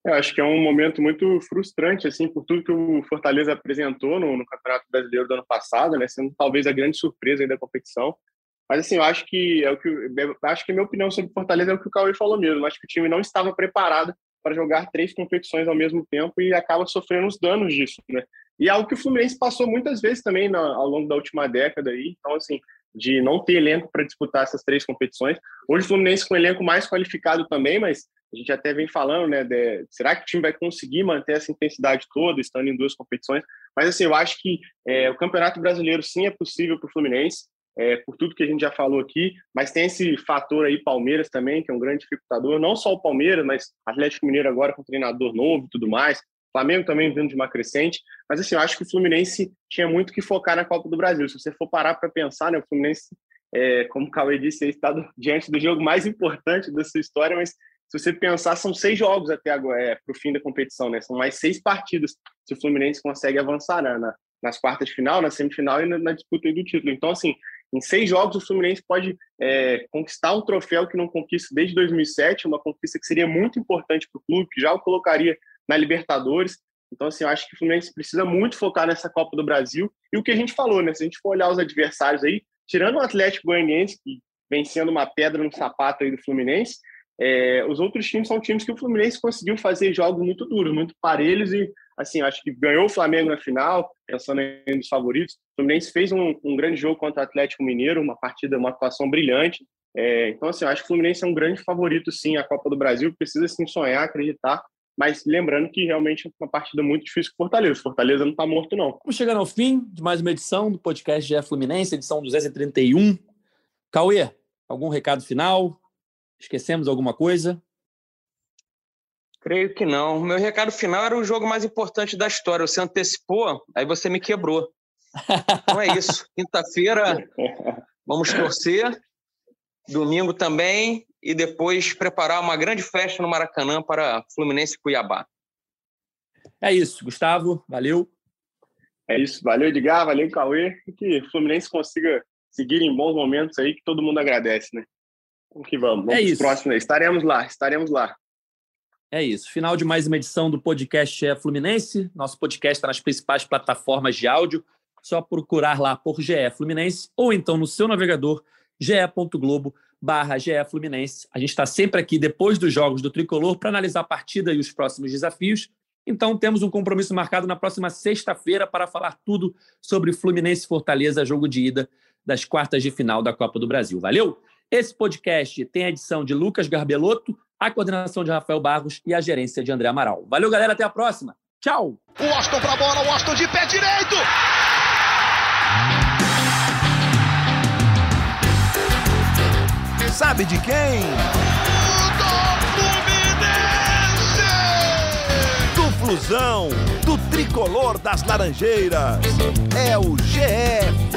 Eu acho que é um momento muito frustrante, assim, por tudo que o Fortaleza apresentou no, no Campeonato Brasileiro do ano passado, né? Sendo talvez a grande surpresa da competição. Mas assim, eu acho que é o que acho que a minha opinião sobre Fortaleza é o que o Cauê falou mesmo. Eu acho que o time não estava preparado para jogar três competições ao mesmo tempo e acaba sofrendo os danos disso, né? E é algo que o Fluminense passou muitas vezes também na, ao longo da última década aí. Então, assim, de não ter elenco para disputar essas três competições. Hoje o Fluminense com o elenco mais qualificado também, mas a gente até vem falando, né, de, será que o time vai conseguir manter essa intensidade toda, estando em duas competições? Mas assim, eu acho que é, o Campeonato Brasileiro sim é possível para o Fluminense, é, por tudo que a gente já falou aqui, mas tem esse fator aí Palmeiras também, que é um grande dificultador, não só o Palmeiras, mas Atlético Mineiro agora com treinador novo e tudo mais, Flamengo também vindo de uma crescente, mas assim, eu acho que o Fluminense tinha muito que focar na Copa do Brasil. Se você for parar para pensar, né, o Fluminense, é, como o Cauê disse, está diante do jogo mais importante da sua história, mas se você pensar, são seis jogos até agora, é, para o fim da competição, né? São mais seis partidas se o Fluminense consegue avançar né, na, nas quartas de final, na semifinal e na, na disputa do título. Então, assim, em seis jogos, o Fluminense pode é, conquistar um troféu que não conquista desde 2007, uma conquista que seria muito importante para o clube, que já o colocaria na Libertadores. Então, assim, eu acho que o Fluminense precisa muito focar nessa Copa do Brasil. E o que a gente falou, né? Se a gente for olhar os adversários aí, tirando o Atlético Goianiense, que vem sendo uma pedra no sapato aí do Fluminense, é, os outros times são times que o Fluminense conseguiu fazer jogos muito duros, muito parelhos e, assim, acho que ganhou o Flamengo na final, pensando em nos favoritos. O Fluminense fez um, um, grande jogo contra o Atlético Mineiro, uma partida, uma atuação brilhante. É, então, assim, acho que o Fluminense é um grande favorito, sim, à Copa do Brasil. Precisa, sim, sonhar, acreditar mas lembrando que realmente é uma partida muito difícil com Fortaleza. Fortaleza não está morto, não. Vamos chegando ao fim de mais uma edição do podcast GE Fluminense, edição 231. Cauê, algum recado final? Esquecemos alguma coisa? Creio que não. Meu recado final era o jogo mais importante da história. Você antecipou, aí você me quebrou. Então é isso. Quinta-feira, vamos torcer. Domingo também e depois preparar uma grande festa no Maracanã para Fluminense e Cuiabá. É isso, Gustavo, valeu. É isso, valeu Edgar, valeu Cauê, e que o Fluminense consiga seguir em bons momentos aí que todo mundo agradece, né? Vamos que vamos, vamos é isso. próximo aí. Estaremos lá, estaremos lá. É isso. Final de mais uma edição do podcast é Fluminense. Nosso podcast está nas principais plataformas de áudio. Só procurar lá por GE Fluminense ou então no seu navegador ge.globo barra GE Fluminense. A gente está sempre aqui depois dos jogos do Tricolor para analisar a partida e os próximos desafios. Então temos um compromisso marcado na próxima sexta-feira para falar tudo sobre Fluminense Fortaleza, jogo de ida das quartas de final da Copa do Brasil. Valeu? Esse podcast tem a edição de Lucas Garbelotto, a coordenação de Rafael Barros e a gerência de André Amaral. Valeu, galera. Até a próxima. Tchau. O Austin para a bola, o Austin de pé direito. Sabe de quem? Do Flusão, do tricolor das Laranjeiras. É o GE